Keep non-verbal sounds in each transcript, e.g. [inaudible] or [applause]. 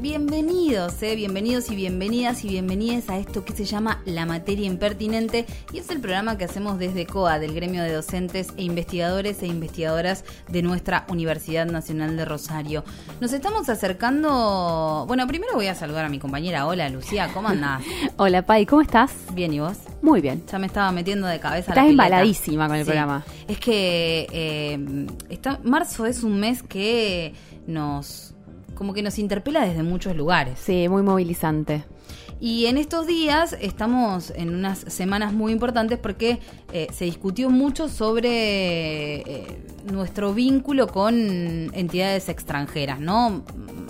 Bienvenidos, eh, bienvenidos y bienvenidas y bienvenidas a esto que se llama La Materia Impertinente y es el programa que hacemos desde COA, del Gremio de Docentes e Investigadores e Investigadoras de nuestra Universidad Nacional de Rosario. Nos estamos acercando, bueno, primero voy a saludar a mi compañera. Hola Lucía, ¿cómo andás? [laughs] Hola Pai, ¿cómo estás? Bien, ¿y vos? Muy bien. Ya me estaba metiendo de cabeza Estás la embaladísima con el Sí. programa. Es que eh, está, marzo es un mes que nos como que nos interpela desde muchos lugares. Sí, muy movilizante. Y en estos días estamos en unas semanas muy importantes porque eh, se discutió mucho sobre eh, nuestro vínculo con entidades extranjeras, ¿no?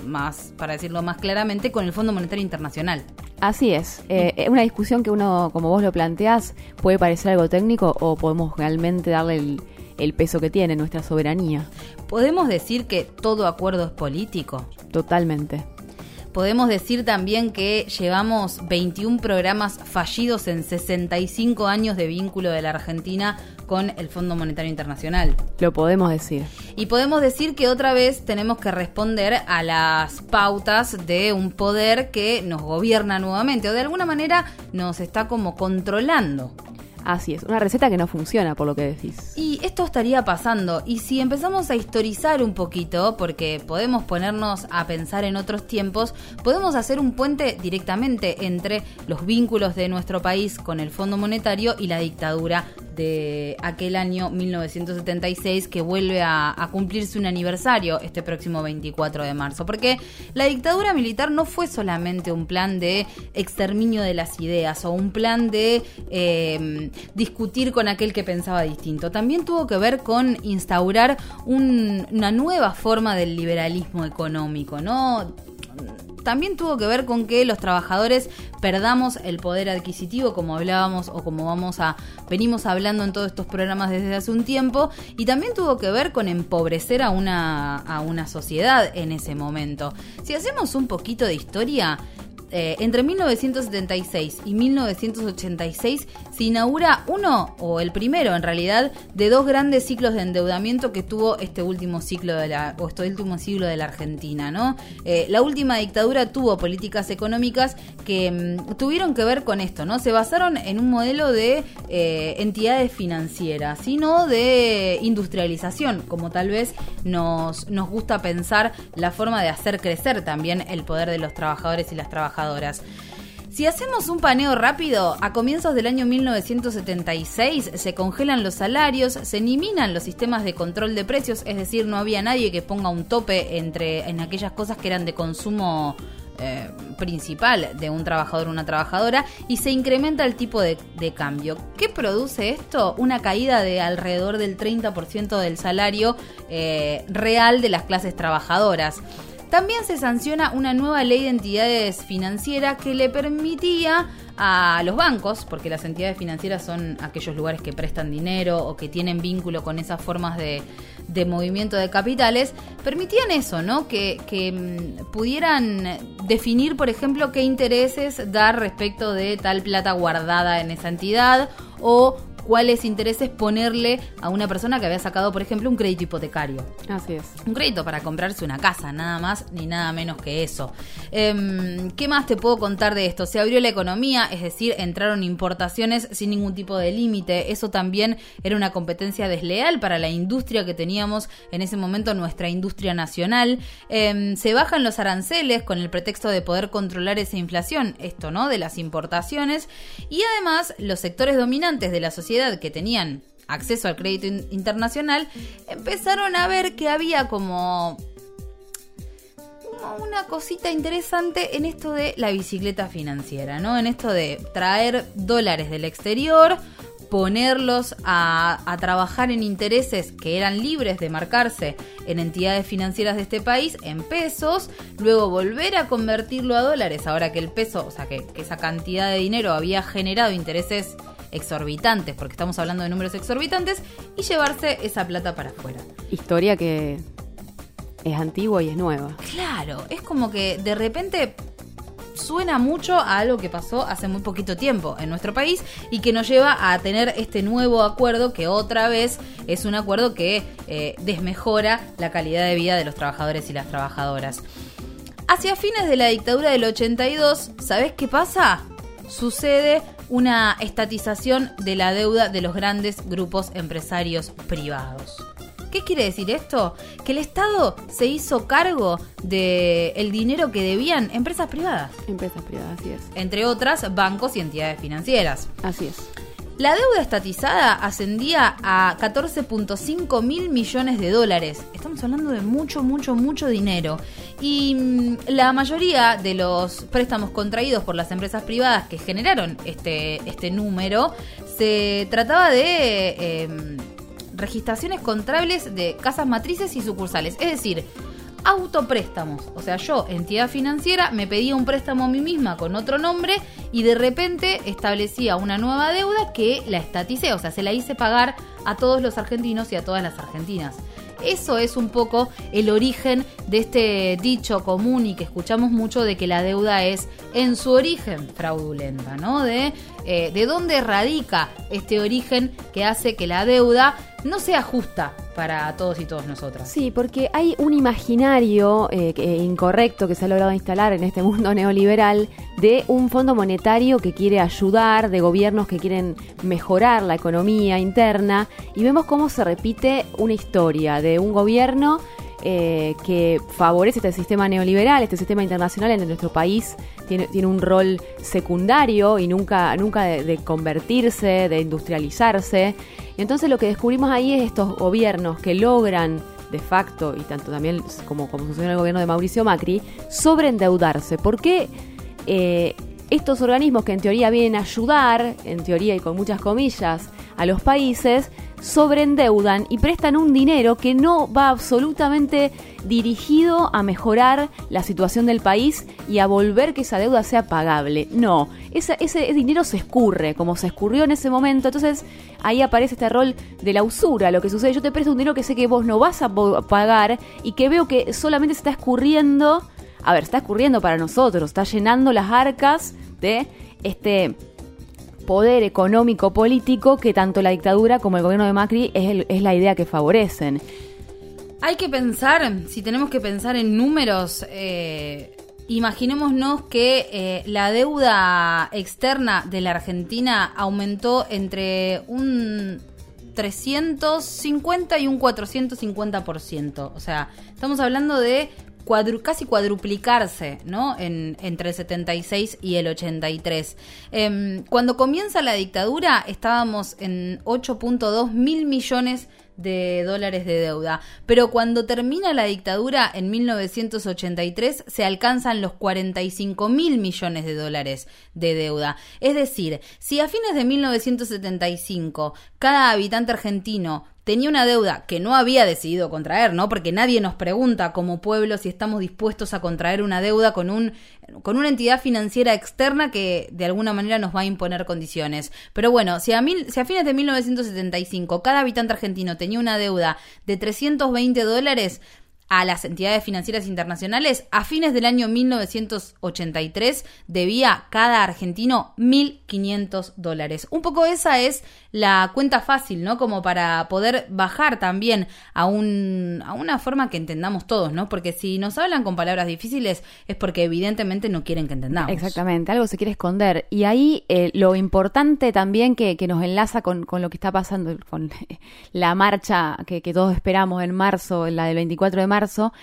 Más, para decirlo más claramente, con el Fondo Monetario Internacional. Así es. Eh, es una discusión que uno, como vos lo planteás, puede parecer algo técnico o podemos realmente darle el, el peso que tiene nuestra soberanía. ¿Podemos decir que todo acuerdo es político? Totalmente. Podemos decir también que llevamos 21 programas fallidos en 65 años de vínculo de la Argentina con el Fondo Monetario Internacional. Lo podemos decir. Y podemos decir que otra vez tenemos que responder a las pautas de un poder que nos gobierna nuevamente o de alguna manera nos está como controlando. Así es. Una receta que no funciona, por lo que decís. Y esto estaría pasando. Y si empezamos a historizar un poquito, porque podemos ponernos a pensar en otros tiempos, podemos hacer un puente directamente entre los vínculos de nuestro país con el Fondo Monetario y la dictadura de aquel año 1976 que vuelve a, cumplirse un aniversario este próximo 24 de marzo. Porque la dictadura militar no fue solamente un plan de exterminio de las ideas o un plan de eh, discutir con aquel que pensaba distinto. También tuvo que ver con instaurar un- una nueva forma del liberalismo económico, ¿no? También tuvo que ver con que los trabajadores perdamos el poder adquisitivo, como hablábamos o como vamos a venimos hablando en todos estos programas desde hace un tiempo, y también tuvo que ver con empobrecer a una, a una sociedad en ese momento. Si hacemos un poquito de historia, eh, entre 1976 y 1986 se inaugura uno, o el primero en realidad, de dos grandes ciclos de endeudamiento que tuvo este último ciclo de la, o este último siglo de la Argentina, ¿no? Eh, la última dictadura tuvo políticas económicas que mm, tuvieron que ver con esto, ¿no? Se basaron en un modelo de eh, entidades financieras, sino de industrialización, como tal vez nos, nos gusta pensar la forma de hacer crecer también el poder de los trabajadores y las trabajadoras. Si hacemos un paneo rápido, a comienzos del año 1976 se congelan los salarios, se eliminan los sistemas de control de precios, es decir, no había nadie que ponga un tope entre en aquellas cosas que eran de consumo eh, principal de un trabajador o una trabajadora y se incrementa el tipo de, cambio. ¿Qué produce esto? Una caída de alrededor del 30% del salario eh, real de las clases trabajadoras. También se sanciona una nueva ley de entidades financieras que le permitía a los bancos, porque las entidades financieras son aquellos lugares que prestan dinero o que tienen vínculo con esas formas de, de movimiento de capitales, permitían eso, ¿no? Que, que, mm, pudieran definir, por ejemplo, qué intereses dar respecto de tal plata guardada en esa entidad o cuáles intereses ponerle a una persona que había sacado, por ejemplo, un crédito hipotecario. Así es. Un crédito para comprarse una casa, nada más ni nada menos que eso. Em, ¿Qué más te puedo contar de esto? Se abrió la economía, es decir, entraron importaciones sin ningún tipo de límite. Eso también era una competencia desleal para la industria que teníamos en ese momento, nuestra industria nacional. Em, se bajan los aranceles con el pretexto de poder controlar esa inflación, esto, ¿no? De las importaciones. Y además, los sectores dominantes de la sociedad que tenían acceso al crédito in- internacional, empezaron a ver que había como una cosita interesante en esto de la bicicleta financiera, ¿no? En esto de traer dólares del exterior, ponerlos a, trabajar en intereses que eran libres de marcarse en entidades financieras de este país en pesos, luego volver a convertirlo a dólares, ahora que el peso, o sea, que esa cantidad de dinero había generado intereses exorbitantes, porque estamos hablando de números exorbitantes, y llevarse esa plata para afuera. Historia que es antigua y es nueva. Claro, es como que de repente suena mucho a algo que pasó hace muy poquito tiempo en nuestro país y que nos lleva a tener este nuevo acuerdo que otra vez es un acuerdo que eh, desmejora la calidad de vida de los trabajadores y las trabajadoras. Hacia fines de la dictadura del 82, ¿sabés qué pasa? Sucede una estatización de la deuda de los grandes grupos empresarios privados. ¿Qué quiere decir esto? Que el Estado se hizo cargo del el dinero que debían empresas privadas. Empresas privadas, así es. Entre otras, bancos y entidades financieras. Así es. La deuda estatizada ascendía a 14.5 mil millones de dólares. Estamos hablando de mucho, mucho, mucho dinero. Y mm, la mayoría de los préstamos contraídos por las empresas privadas que generaron este, este número se trataba de em, registraciones contables de casas matrices y sucursales. Es decir, autopréstamos. O sea, yo, entidad financiera, me pedía un préstamo a mí misma con otro nombre y de repente establecía una nueva deuda que la estaticé, o sea, se la hice pagar a todos los argentinos y a todas las argentinas. Eso es un poco el origen de este dicho común y que escuchamos mucho de que la deuda es en su origen fraudulenta, ¿no? De, eh, de dónde radica este origen que hace que la deuda no sea justa para todos y todas nosotras. Sí, porque hay un imaginario eh, incorrecto que se ha logrado instalar en este mundo [laughs] neoliberal de un fondo monetario que quiere ayudar, de gobiernos que quieren mejorar la economía interna, y vemos cómo se repite una historia de un gobierno eh, que favorece este sistema neoliberal, este sistema internacional en nuestro país tiene, tiene un rol secundario y nunca, nunca de, convertirse, de industrializarse. Y entonces lo que descubrimos ahí es estos gobiernos que logran de facto, y tanto también como, como sucedió en el gobierno de Mauricio Macri, sobreendeudarse. ¿Por qué eh, estos organismos que en teoría vienen a ayudar, en teoría y con muchas comillas, a los países, sobreendeudan y prestan un dinero que no va absolutamente dirigido a mejorar la situación del país y a volver que esa deuda sea pagable. No, ese, ese dinero se escurre, como se escurrió en ese momento. Entonces ahí aparece este rol de la usura. Lo que sucede, yo te presto un dinero que sé que vos no vas a pagar y que veo que solamente se está escurriendo. A ver, está escurriendo para nosotros, está llenando las arcas de este poder económico político que tanto la dictadura como el gobierno de Macri es, la idea que favorecen. Hay que pensar, si tenemos que pensar en números, eh, imaginémonos que eh, la deuda externa de la Argentina aumentó entre un 350 y un 450%. O sea, estamos hablando de casi cuadruplicarse, ¿no? En, entre el 76 y el 83. Em, cuando comienza la dictadura estábamos en 8.2 mil millones de dólares de deuda. Pero cuando termina la dictadura en 1983 se alcanzan los 45 mil millones de dólares de deuda. Es decir, si a fines de 1975 cada habitante argentino tenía una deuda que no había decidido contraer, ¿no? Porque nadie nos pregunta como pueblo si estamos dispuestos a contraer una deuda con un con una entidad financiera externa que de alguna manera nos va a imponer condiciones. Pero bueno, si a, mil, si a fines de 1975 cada habitante argentino tenía una deuda de 320 dólares, a las entidades financieras internacionales, a fines del año 1983 debía cada argentino 1.500 dólares. Un poco esa es la cuenta fácil, ¿no? Como para poder bajar también a, un, a una forma que entendamos todos, ¿no? Porque si nos hablan con palabras difíciles es porque evidentemente no quieren que entendamos. Exactamente, algo se quiere esconder. Y ahí eh, lo importante también que, nos enlaza con, con, lo que está pasando, con [laughs] la marcha que, que todos esperamos en marzo, la del 24 de marzo,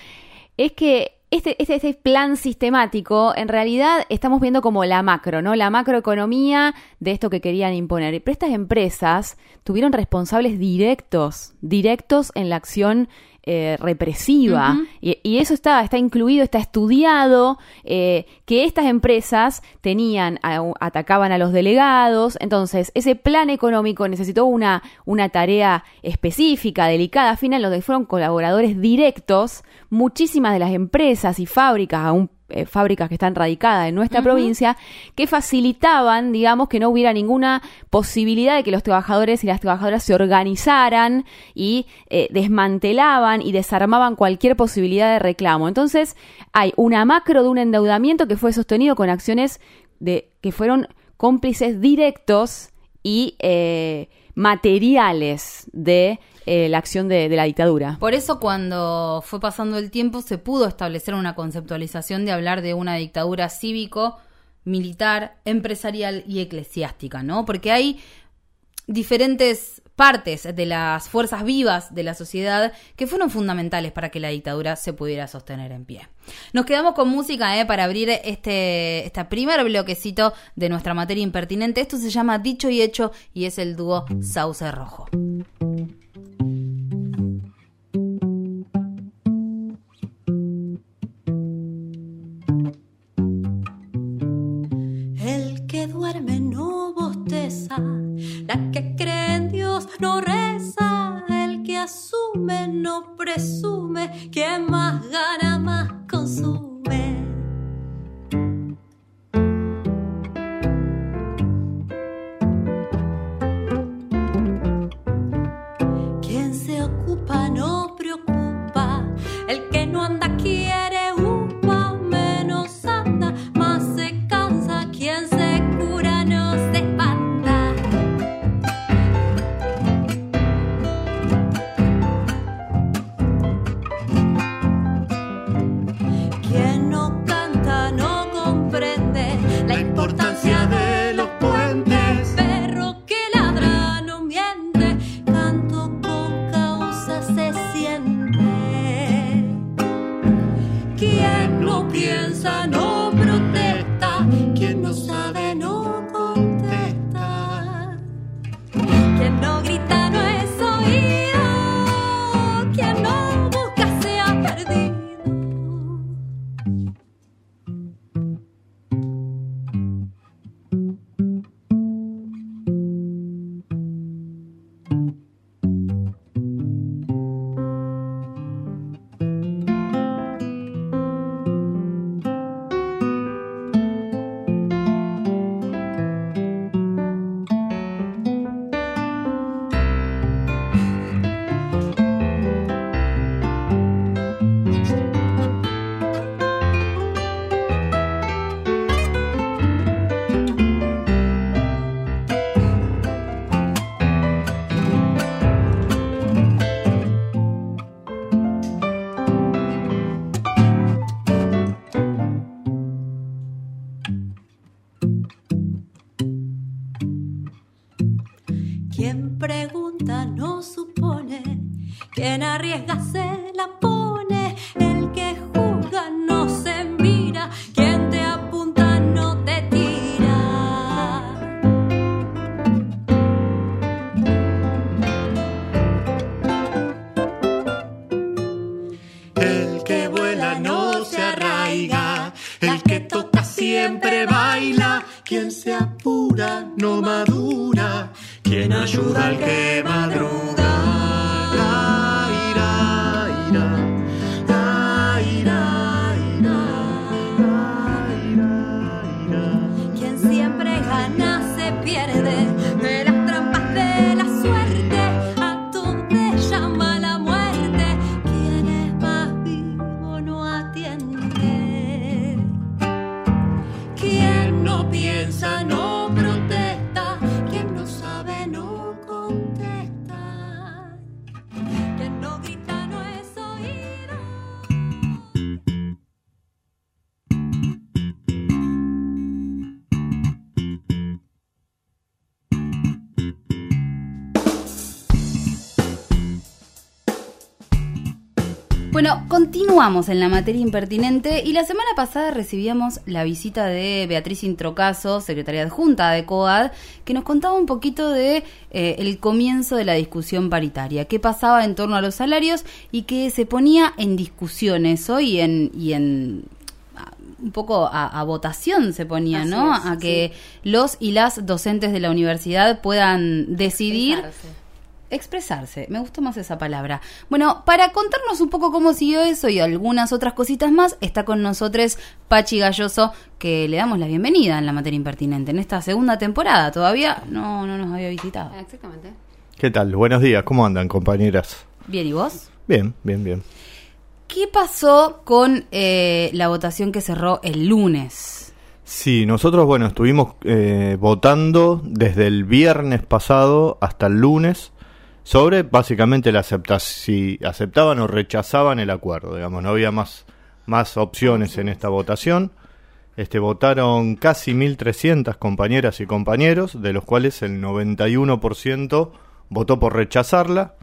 es que este, este, este, plan sistemático, en realidad estamos viendo como la macro, ¿no? La macroeconomía de esto que querían imponer. Pero estas empresas tuvieron responsables directos, directos en la acción eh, represiva. y, eso está, está incluido, está estudiado, eh, que estas empresas tenían, atacaban a los delegados. Entonces, ese plan económico necesitó una, una tarea específica, delicada. Al final, los que fueron colaboradores directos, muchísimas de las empresas y fábricas, aún eh, fábricas que están radicadas en nuestra provincia, que facilitaban, digamos, que no hubiera ninguna posibilidad de que los trabajadores y las trabajadoras se organizaran y eh, desmantelaban y desarmaban cualquier posibilidad de reclamo. Entonces, hay una macro de un endeudamiento que fue sostenido con acciones de, que fueron cómplices directos y eh, materiales de eh, la acción de, de la dictadura. Por eso cuando fue pasando el tiempo se pudo establecer una conceptualización de hablar de una dictadura cívico, militar, empresarial y eclesiástica, ¿no? Porque hay diferentes partes de las fuerzas vivas de la sociedad que fueron fundamentales para que la dictadura se pudiera sostener en pie. Nos quedamos con música ¿eh? para abrir este, este primer bloquecito de nuestra materia impertinente. Esto se llama Dicho y Hecho y es el dúo Sauce Rojo. La que cree en Dios no reza, el que asume no presume, quien más gana más consume. En la materia impertinente y la semana pasada recibíamos la visita de Beatriz Introcaso, secretaria adjunta de COAD, que nos contaba un poquito de eh, el comienzo de la discusión paritaria, qué pasaba en torno a los salarios y que se ponía en discusiones hoy en, y en a- un poco a, a votación se ponía, Así ¿no? es, a que los y las docentes de la universidad puedan decidir expresarse. Me gustó más esa palabra. Bueno, para contarnos un poco cómo siguió eso y algunas otras cositas más, está con nosotros Pachi Galloso, que le damos la bienvenida en la materia impertinente en esta segunda temporada. Todavía no, no nos había visitado. Exactamente. ¿Qué tal? Buenos días, ¿cómo andan compañeras? Bien, ¿y vos? Bien, bien, bien. ¿Qué pasó con eh, la votación que cerró el lunes? Sí, nosotros, bueno, estuvimos eh, votando desde el viernes pasado hasta el lunes sobre básicamente la acepta si aceptaban o rechazaban el acuerdo, digamos, no había más, más opciones en esta votación. Este, votaron casi 1.300 compañeras y compañeros, de los cuales el 91% votó por rechazarla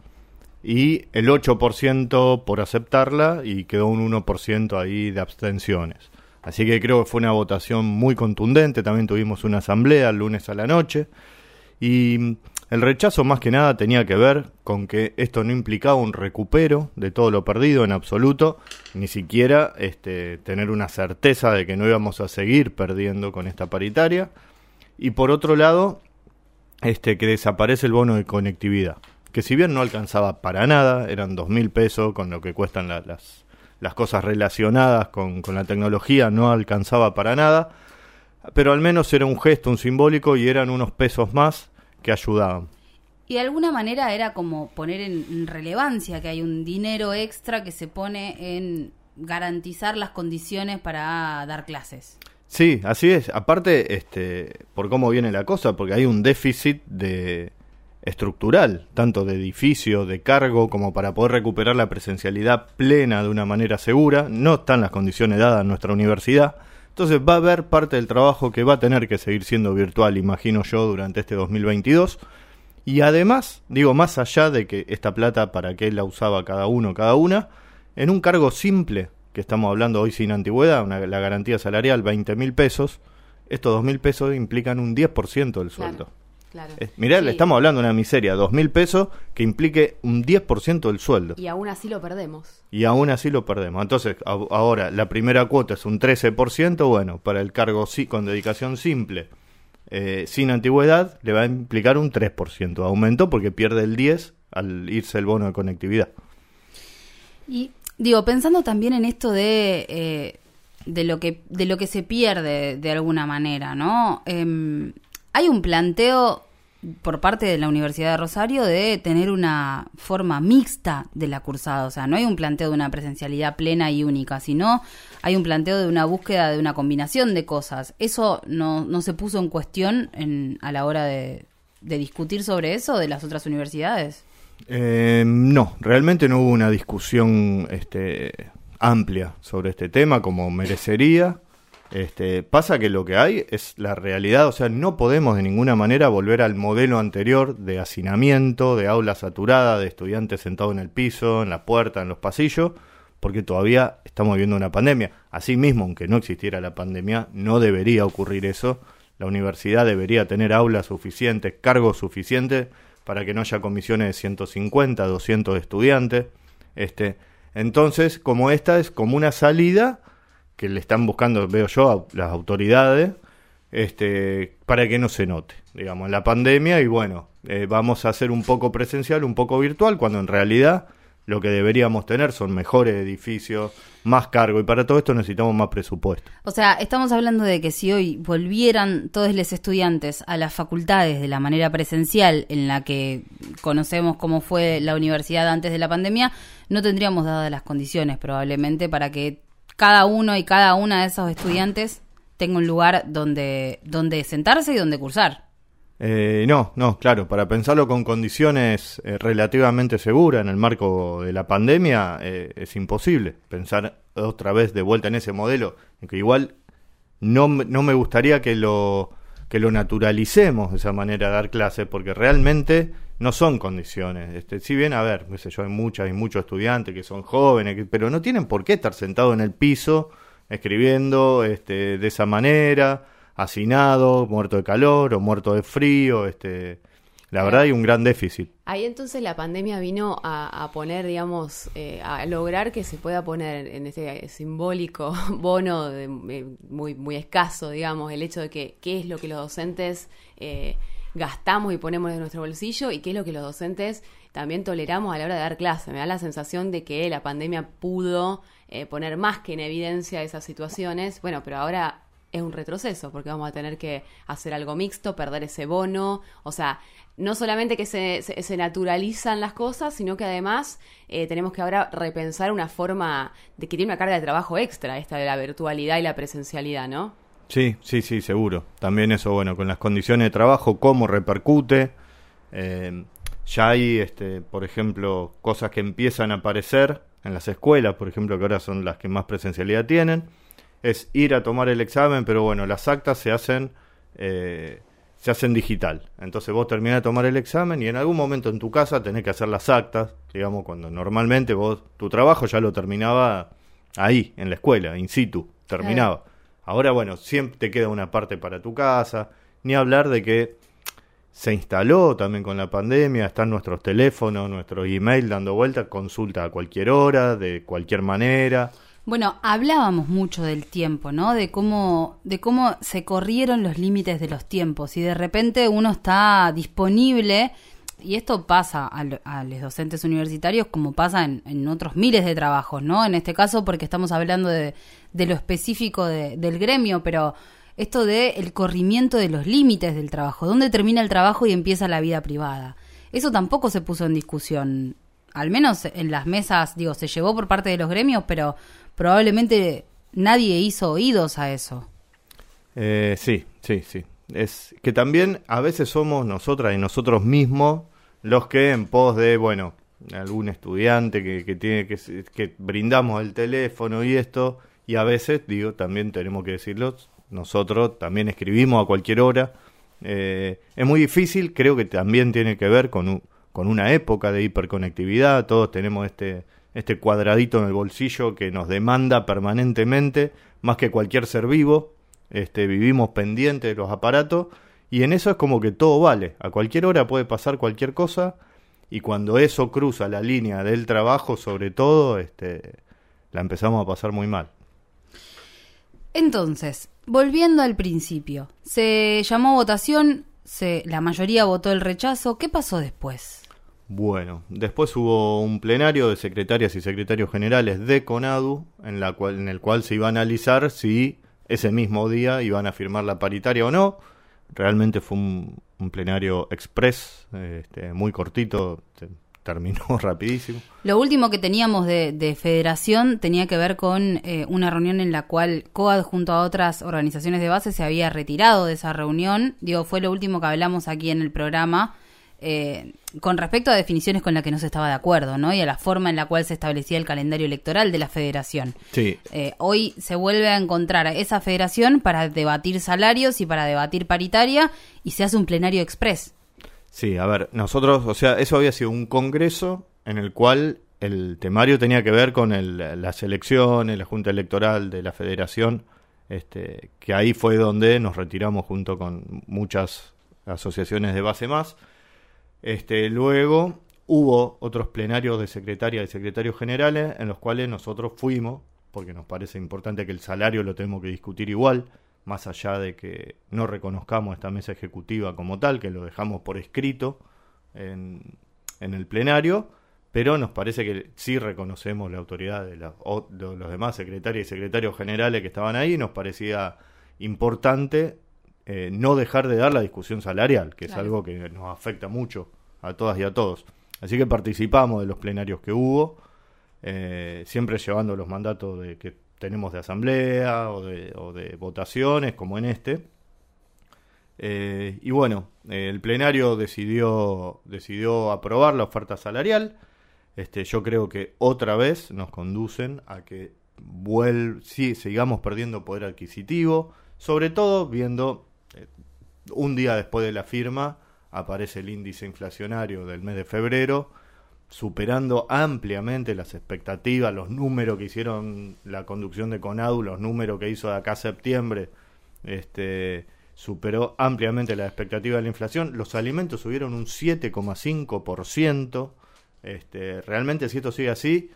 y el 8% por aceptarla y quedó un 1% ahí de abstenciones. Así que creo que fue una votación muy contundente. También tuvimos una asamblea el lunes a la noche. Y el rechazo más que nada tenía que ver con que esto no implicaba un recupero de todo lo perdido en absoluto, ni siquiera este, tener una certeza de que no íbamos a seguir perdiendo con esta paritaria. Y por otro lado, este, que desaparece el bono de conectividad, que si bien no alcanzaba para nada, eran dos mil pesos con lo que cuestan la- las, las cosas relacionadas con la tecnología, no alcanzaba para nada, pero al menos era un gesto, un simbólico y eran unos pesos más que ayudaban. Y de alguna manera era como poner en relevancia que hay un dinero extra que se pone en garantizar las condiciones para dar clases. Sí, así es. Aparte, este, por cómo viene la cosa, porque hay un déficit de estructural, tanto de edificio, de cargo, como para poder recuperar la presencialidad plena de una manera segura. No están las condiciones dadas en nuestra universidad. Entonces va a haber parte del trabajo que va a tener que seguir siendo virtual, imagino yo, durante este 2022. Y además, digo, más allá de que esta plata, para qué la usaba cada uno, cada una, en un cargo simple, que estamos hablando hoy sin antigüedad, una- la garantía salarial, 20 mil pesos, estos 2 mil pesos implican un 10% del sueldo. Eh, mirá, Sí. le estamos hablando de una miseria, 2 mil pesos que implique un 10% del sueldo. Y aún así lo perdemos. Y aún así lo perdemos. Entonces, a- ahora, la primera cuota es un 13%, bueno, para el cargo sí, con dedicación simple, eh, sin antigüedad, le va a implicar un 3% de aumento porque pierde el 10 al irse el bono de conectividad. Y digo, pensando también en esto de, eh, de, lo, que, de lo que se pierde de alguna manera, ¿no? Em, hay un planteo por parte de la Universidad de Rosario de tener una forma mixta de la cursada, o sea, no hay un planteo de una presencialidad plena y única, sino hay un planteo de una búsqueda de una combinación de cosas. ¿Eso no, no se puso en cuestión en, a la hora de, de discutir sobre eso de las otras universidades? Eh, no, realmente no hubo una discusión este, amplia sobre este tema como merecería. Este, pasa que lo que hay es la realidad, o sea, no podemos de ninguna manera volver al modelo anterior de hacinamiento, de aula saturada, de estudiantes sentados en el piso, en la puerta, en los pasillos, porque todavía estamos viviendo una pandemia. Asimismo, aunque no existiera la pandemia, no debería ocurrir eso. La universidad debería tener aulas suficientes, cargos suficientes para que no haya comisiones de 150, 200 estudiantes. Este, entonces, como esta es como una salida que le están buscando, veo yo, a las autoridades, este, para que no se note, digamos, la pandemia y bueno, eh, vamos a hacer un poco presencial, un poco virtual, cuando en realidad lo que deberíamos tener son mejores edificios, más cargo y para todo esto necesitamos más presupuesto. O sea, estamos hablando de que si hoy volvieran todos los estudiantes a las facultades de la manera presencial en la que conocemos cómo fue la universidad antes de la pandemia, no tendríamos dadas las condiciones probablemente para que cada uno y cada una de esos estudiantes tenga un lugar donde, donde sentarse y donde cursar. Eh, no, no, claro, para pensarlo con condiciones eh, relativamente seguras en el marco de la pandemia eh, es imposible pensar otra vez de vuelta en ese modelo, que igual no, no me gustaría que lo, que lo naturalicemos esa manera de dar clases, porque realmente no son condiciones. Este, si bien, a ver, qué sé yo, hay muchas y muchos estudiantes que son jóvenes, que- pero no tienen por qué estar sentados en el piso escribiendo este, de esa manera, hacinado, muerto de calor o muerto de frío. Este, la verdad hay un gran déficit. Ahí entonces la pandemia vino a, a poner, digamos, eh, a lograr que se pueda poner en ese simbólico [laughs] bono de- eh, muy, muy escaso, digamos, el hecho de que qué es lo que los docentes eh, gastamos y ponemos de nuestro bolsillo y qué es lo que los docentes también toleramos a la hora de dar clase. Me da la sensación de que la pandemia pudo eh, poner más que en evidencia esas situaciones. Bueno, pero ahora es un retroceso porque vamos a tener que hacer algo mixto, perder ese bono, o sea, no solamente que se, se, se naturalizan las cosas, sino que además eh, tenemos que ahora repensar una forma de que tiene una carga de trabajo extra, esta de la virtualidad y la presencialidad, ¿no? Sí, sí, sí, seguro. También eso, bueno, con las condiciones de trabajo, cómo repercute. Eh, ya hay, este, por ejemplo, cosas que empiezan a aparecer en las escuelas, por ejemplo, que ahora son las que más presencialidad tienen. Es ir a tomar el examen, pero bueno, las actas se hacen, eh, se hacen digital. Entonces vos terminás de tomar el examen y en algún momento en tu casa tenés que hacer las actas, digamos, cuando normalmente vos tu trabajo ya lo terminaba ahí, en la escuela, in situ, terminaba. Ahora, bueno, siempre te queda una parte para tu casa, ni hablar de que se instaló también con la pandemia, están nuestros teléfonos, nuestro email dando vueltas, consulta a cualquier hora, de cualquier manera. Bueno, hablábamos mucho del tiempo, ¿no? De cómo, de cómo se corrieron los límites de los tiempos y de repente uno está disponible y esto pasa a, lo- a los docentes universitarios como pasa en, otros miles de trabajos, ¿no? En este caso porque estamos hablando de, lo específico de- del gremio, pero esto de el corrimiento de los límites del trabajo, dónde termina el trabajo y empieza la vida privada. Eso tampoco se puso en discusión, al menos en las mesas, digo, se llevó por parte de los gremios, pero probablemente nadie hizo oídos a eso. Eh, sí, sí, sí. Es que también a veces somos nosotras y nosotros mismos los que en pos de, bueno, algún estudiante que, que tiene que, que brindamos el teléfono y esto, y a veces, digo, también tenemos que decirlo, nosotros también escribimos a cualquier hora. Eh, es muy difícil, creo que también tiene que ver con, con una época de hiperconectividad, todos tenemos este, este cuadradito en el bolsillo que nos demanda permanentemente, más que cualquier ser vivo, este, vivimos pendientes de los aparatos y en eso es como que todo vale, a cualquier hora puede pasar cualquier cosa y cuando eso cruza la línea del trabajo sobre todo, este, la empezamos a pasar muy mal. Entonces, volviendo al principio, se llamó a votación, se, la mayoría votó el rechazo. ¿Qué pasó después? Bueno, después hubo un plenario de secretarias y secretarios generales de CONADU en, la cual, en el cual se iba a analizar si ese mismo día iban a firmar la paritaria o no. Realmente fue un, plenario express, este, muy cortito, terminó [laughs] rapidísimo. Lo último que teníamos de, de federación tenía que ver con eh, una reunión en la cual COAD junto a otras organizaciones de base se había retirado de esa reunión. Digo, fue lo último que hablamos aquí en el programa eh, con respecto a definiciones con las que no se estaba de acuerdo, ¿no? Y a la forma en la cual se establecía el calendario electoral de la federación. Sí, Eh, hoy se vuelve a encontrar a esa federación para debatir salarios y para debatir paritaria y se hace un plenario express. Sí, a ver, nosotros, o sea, eso había sido un congreso en el cual el temario tenía que ver con el- las elecciones, la junta electoral de la federación, este, que ahí fue donde nos retiramos junto con muchas asociaciones de base más. Este, luego hubo otros plenarios de secretarias y secretarios generales en los cuales nosotros fuimos, porque nos parece importante que el salario lo tenemos que discutir igual, más allá de que no reconozcamos esta mesa ejecutiva como tal, que lo dejamos por escrito en, en el plenario, pero nos parece que sí reconocemos la autoridad de, la- de los demás secretarios y secretarios generales que estaban ahí, nos parecía importante eh, no dejar de dar la discusión salarial, que es algo que nos afecta mucho a todas y a todos. Así que participamos de los plenarios que hubo, eh, siempre llevando los mandatos de que tenemos de asamblea o de, o de votaciones, como en este. Eh, y bueno, el plenario decidió, decidió aprobar la oferta salarial. Este, yo creo que otra vez nos conducen a que vuel sí, sigamos perdiendo poder adquisitivo, sobre todo viendo un día después de la firma aparece el índice inflacionario del mes de febrero, superando ampliamente las expectativas, los números que hicieron la conducción de CONADU, los números que hizo de acá a septiembre, este, superó ampliamente las expectativas de la inflación. Los alimentos subieron un 7,5%. Este, realmente, si esto sigue así,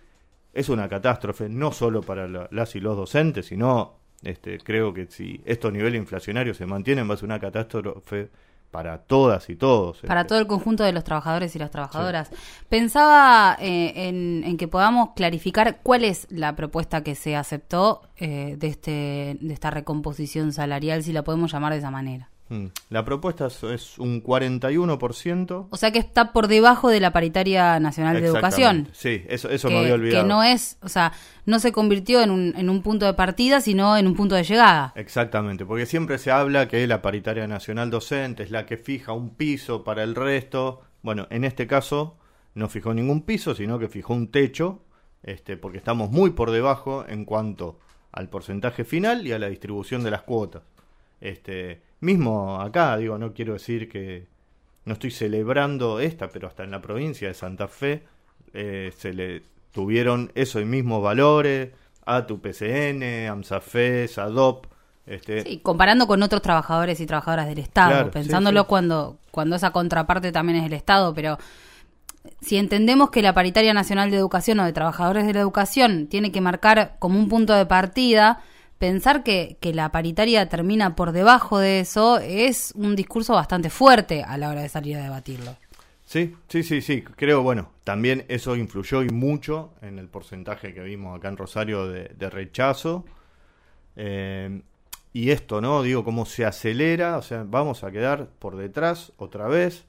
es una catástrofe, no solo para la- las y los docentes, sino este, creo que si estos niveles inflacionarios se mantienen, va a ser una catástrofe para todas y todos. Para este. todo el conjunto de los trabajadores y las trabajadoras. Pensaba eh, en, en que podamos clarificar cuál es la propuesta que se aceptó eh, de, este, de esta recomposición salarial, si la podemos llamar de esa manera. Mm. La propuesta es, un 41%. O sea que está por debajo de la paritaria nacional de educación. Sí, eso, eso que, me había olvidado. que no es, o sea, no se convirtió en un, en un punto de partida, sino en un punto de llegada. Exactamente, porque siempre se habla que la paritaria nacional docente es la que fija un piso para el resto. Bueno, en este caso no fijó ningún piso, sino que fijó un techo, este, porque estamos muy por debajo en cuanto al porcentaje final y a la distribución de las cuotas. Este, mismo acá, digo, no quiero decir que no estoy celebrando esta, pero hasta en la provincia de Santa Fe eh, se le tuvieron esos mismos valores, ATU PCN, AMSAFE, SADOP, este, Sí, comparando con otros trabajadores y trabajadoras del Estado, Claro, sí, pensándolo sí. cuando cuando esa contraparte también es el Estado, pero si entendemos que la paritaria nacional de educación o de trabajadores de la educación tiene que marcar como un punto de partida, pensar que, que la paritaria termina por debajo de eso es un discurso bastante fuerte a la hora de salir a debatirlo. Sí, sí, sí, sí. Creo, bueno, también eso influyó y mucho en el porcentaje que vimos acá en Rosario de, rechazo. Eh, y esto, ¿no? Digo, cómo se acelera, o sea, vamos a quedar por detrás otra vez.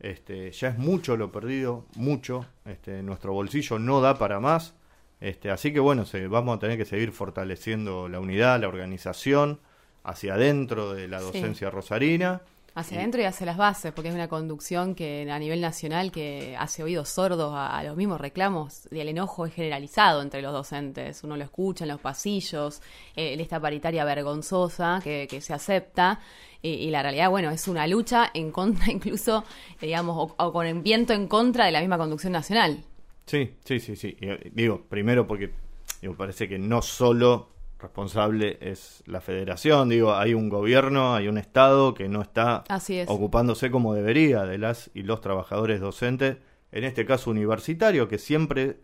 Este, ya es mucho lo perdido, mucho. Este, nuestro bolsillo no da para más. Este, así que bueno, se, vamos a tener que seguir fortaleciendo la unidad, la organización, hacia adentro de la Sí. docencia rosarina. Hacia adentro y hacia las bases, porque es una conducción que a nivel nacional que hace oídos sordos a, a los mismos reclamos y el enojo es generalizado entre los docentes. Uno lo escucha en los pasillos, eh, esta paritaria vergonzosa que, que se acepta. Y, y la realidad, bueno, es una lucha en contra, [laughs] incluso, digamos, o, o con el viento en contra de la misma conducción nacional. Sí, sí, sí, sí. Y, eh, digo, primero porque digo, parece que no solo responsable es la federación, digo, hay un gobierno, hay un Estado que no está Así es. ocupándose como debería de las y los trabajadores docentes, en este caso universitario, que siempre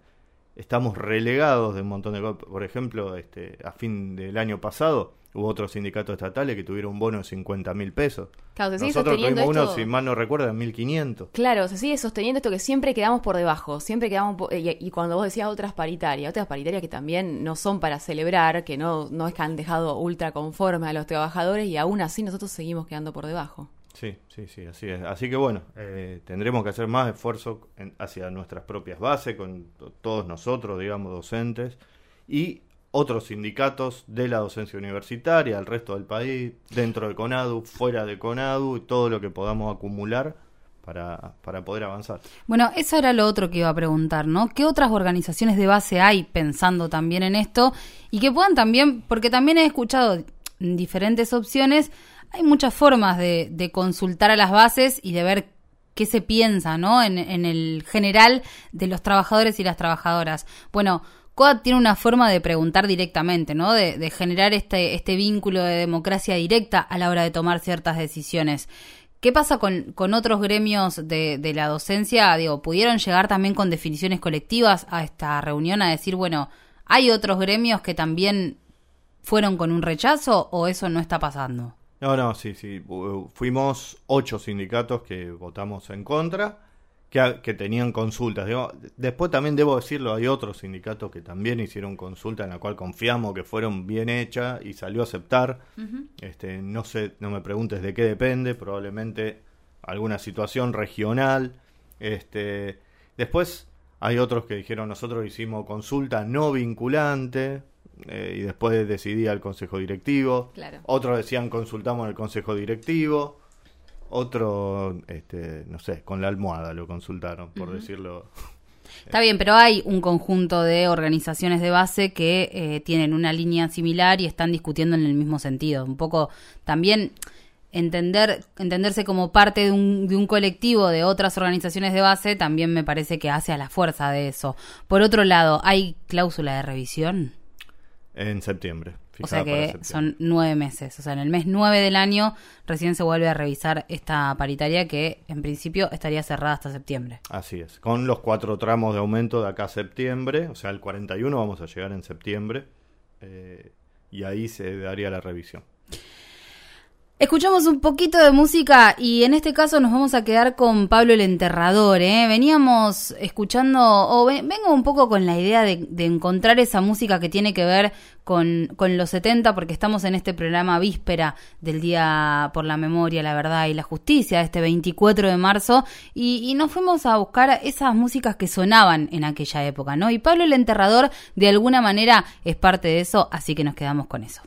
estamos relegados de un montón de cosas. Por ejemplo, este, a fin del año pasado hubo otros sindicatos estatales que tuvieron un bono de 50 mil pesos. Claro, se sigue Nosotros tuvimos uno, si mal no recuerdo, de 1.500. Claro, se sigue sosteniendo esto que siempre quedamos por debajo, siempre quedamos po- y, y cuando vos decías otras paritarias, otras paritarias que también no son para celebrar, que no, no es que han dejado ultra conforme a los trabajadores y aún así nosotros seguimos quedando por debajo. Sí, sí, sí, así es. Así que bueno, eh, tendremos que hacer más esfuerzo en- hacia nuestras propias bases, con to- todos nosotros, digamos, docentes, y otros sindicatos de la docencia universitaria, el resto del país, dentro de CONADU, fuera de CONADU, y todo lo que podamos acumular para, para poder avanzar. Bueno, eso era lo otro que iba a preguntar, ¿no? ¿Qué otras organizaciones de base hay pensando también en esto? Y que puedan también, porque también he escuchado diferentes opciones, hay muchas formas de, de consultar a las bases y de ver qué se piensa, ¿no? En, en el general de los trabajadores y las trabajadoras. Bueno, COAD tiene una forma de preguntar directamente, ¿no? De, generar este, este vínculo de democracia directa a la hora de tomar ciertas decisiones. ¿Qué pasa con, con otros gremios de, de la docencia? Digo, ¿pudieron llegar también con definiciones colectivas a esta reunión a decir, bueno, ¿hay otros gremios que también fueron con un rechazo o eso no está pasando? No, no, sí, sí. fu- Fuimos ocho sindicatos que votamos en contra, que, que tenían consultas. Digo, después también debo decirlo, hay otros sindicatos que también hicieron consulta en la cual confiamos que fueron bien hechas y salió a aceptar. este, no sé, no me preguntes de qué depende, probablemente alguna situación regional. Este, después hay otros que dijeron nosotros hicimos consulta no vinculante eh, y después decidía el consejo directivo. Claro. Otros decían consultamos al consejo directivo. Otro, este, no sé, con la almohada lo consultaron, por decirlo. Está bien, pero hay un conjunto de organizaciones de base que eh, tienen una línea similar y están discutiendo en el mismo sentido. Un poco también entender entenderse como parte de un, de un colectivo de otras organizaciones de base también me parece que hace a la fuerza de eso. Por otro lado, ¿hay cláusula de revisión? En septiembre. O sea que son nueve meses. O sea, en el mes nueve del año recién se vuelve a revisar esta paritaria que en principio estaría cerrada hasta septiembre. Así es, con los cuatro tramos de aumento de acá a septiembre, o sea, el 41 vamos a llegar en septiembre, eh, y ahí se daría la revisión. Escuchamos un poquito de música y en este caso nos vamos a quedar con Pablo el Enterrador. ¿eh? Veníamos escuchando, o ve- vengo un poco con la idea de, de encontrar esa música que tiene que ver con, con los 70, porque estamos en este programa víspera del Día por la Memoria, la Verdad y la Justicia, este 24 de marzo, y, y nos fuimos a buscar esas músicas que sonaban en aquella época, ¿no? Y Pablo el Enterrador de alguna manera es parte de eso, así que nos quedamos con eso.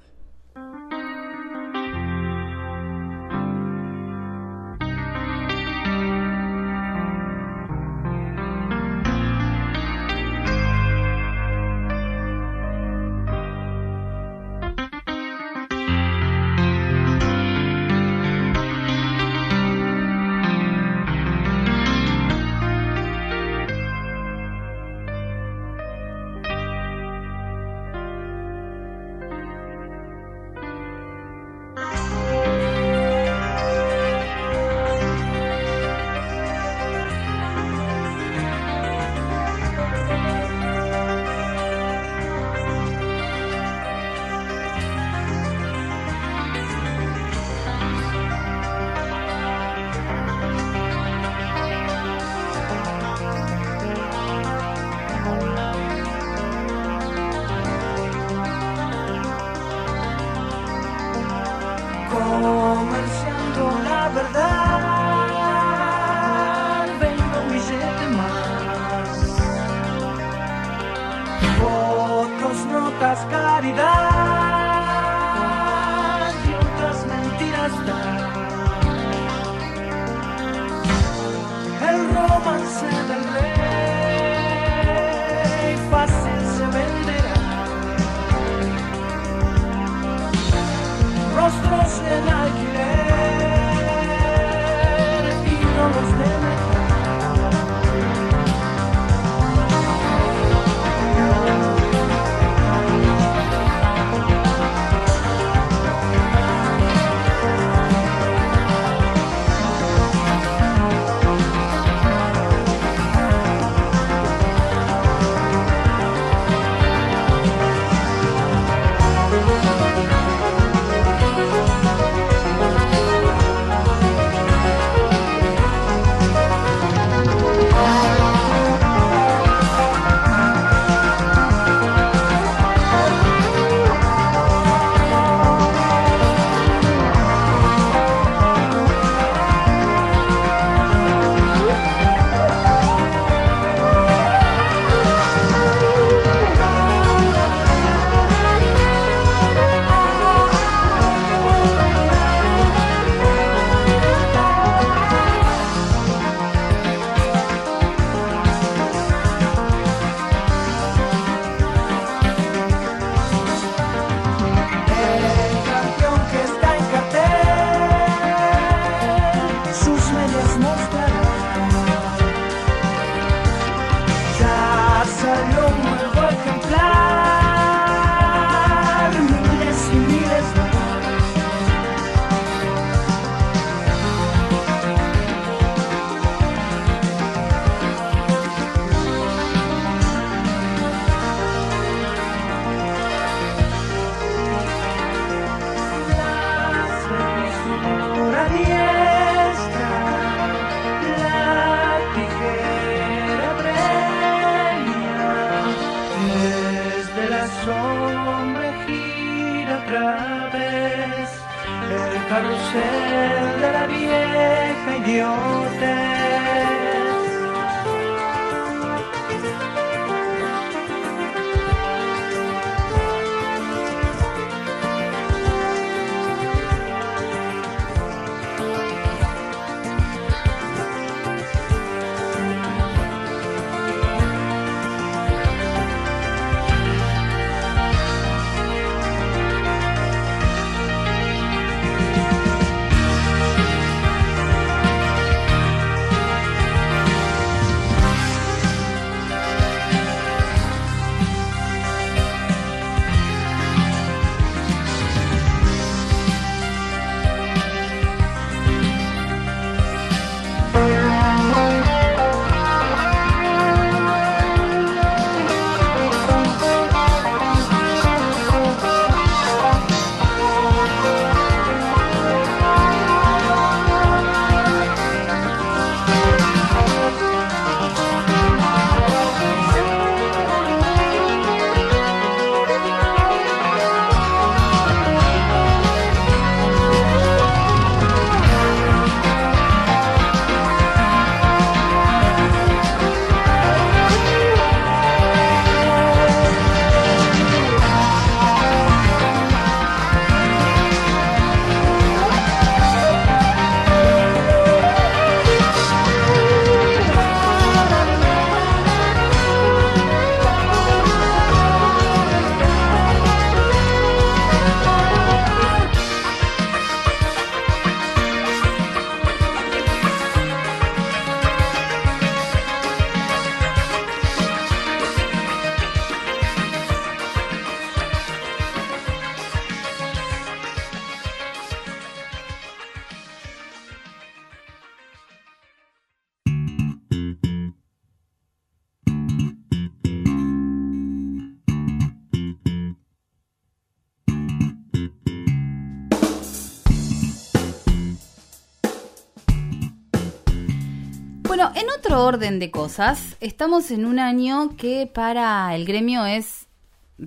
Bueno, en otro orden de cosas, estamos en un año que para el gremio es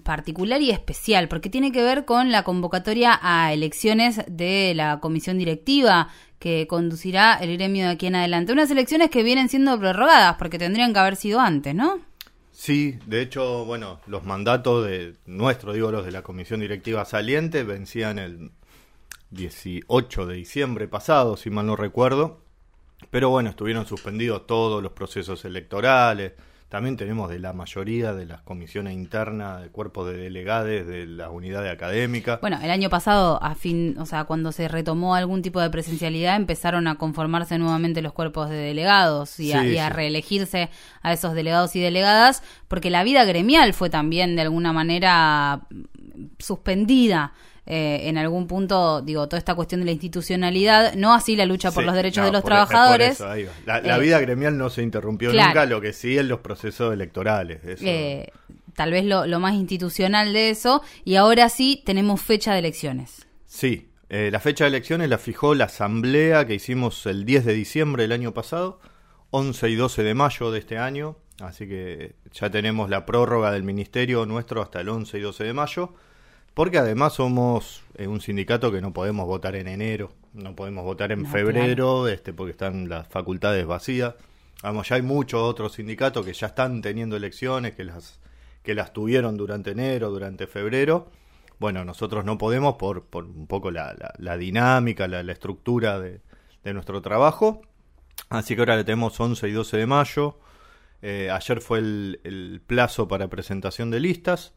particular y especial, porque tiene que ver con la convocatoria a elecciones de la comisión directiva que conducirá el gremio de aquí en adelante. Unas elecciones que vienen siendo prorrogadas, porque tendrían que haber sido antes, ¿no? Sí, de hecho, bueno, los mandatos de nuestro, digo, los de la comisión directiva saliente, vencían el 18 de diciembre pasado, si mal no recuerdo. Pero bueno, estuvieron suspendidos todos los procesos electorales. También tenemos de la mayoría de las comisiones internas, de cuerpos de delegades, de las unidades académicas. Bueno, el año pasado, a fin, o sea, cuando se retomó algún tipo de presencialidad, empezaron a conformarse nuevamente los cuerpos de delegados y, a, Sí, y a sí. reelegirse a esos delegados y delegadas, porque la vida gremial fue también de alguna manera suspendida. Eh, en algún punto, digo, toda esta cuestión de la institucionalidad, no así la lucha por Sí, los derechos no, de los por- por trabajadores. eso, la la Eh, vida gremial no se interrumpió claro. nunca, lo que sí en los procesos electorales. eso- eh, tal vez lo, lo más institucional de eso, y ahora sí tenemos fecha de elecciones. Sí, eh, la fecha de elecciones la fijó la asamblea que hicimos el 10 de diciembre del año pasado, 11 y 12 de mayo de este año, así que ya tenemos la prórroga del ministerio nuestro hasta el 11 y 12 de mayo, porque además somos eh, un sindicato que no podemos votar en enero, no podemos votar en No, febrero, este, porque están las facultades vacías. Vamos, ya hay muchos otros sindicatos que ya están teniendo elecciones, que las, que las tuvieron durante enero, durante febrero. Bueno, nosotros no podemos por, por un poco la, la- la dinámica, la, la estructura de, de nuestro trabajo. Así que ahora le tenemos 11 y 12 de mayo. Eh, ayer fue el, el plazo para presentación de listas.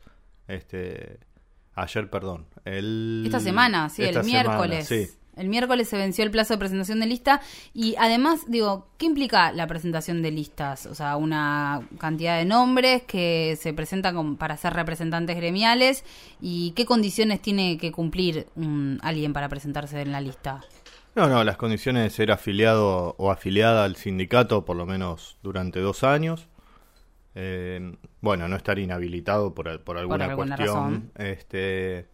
Este, ayer, perdón. El, Esta semana, sí, esta el semana, miércoles. sí. El miércoles se venció el plazo de presentación de lista y además, digo, ¿qué implica la presentación de listas? O sea, una cantidad de nombres que se presentan como para ser representantes gremiales y qué condiciones tiene que cumplir un- alguien para presentarse en la lista. No, no, las condiciones de ser afiliado o afiliada al sindicato por lo menos durante dos años. Eh, bueno, no estar inhabilitado por, por alguna, alguna cuestión. razón. Este,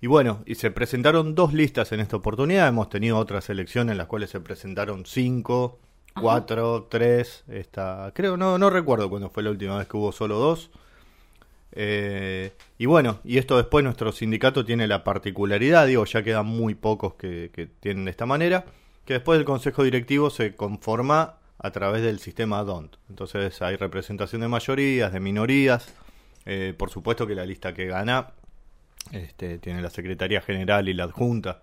y bueno, y se presentaron dos listas en esta oportunidad. Hemos tenido otras elecciones en las cuales se presentaron cinco, cuatro, tres. Esta, creo, no, no recuerdo cuándo fue la última vez que hubo solo dos. Eh, y bueno, y esto después nuestro sindicato tiene la particularidad, digo, ya quedan muy pocos que, que tienen de esta manera, que después el consejo directivo se conforma a través del sistema DONT. Entonces hay representación de mayorías, de minorías, eh, por supuesto que la lista que gana este, tiene la Secretaría General y la adjunta,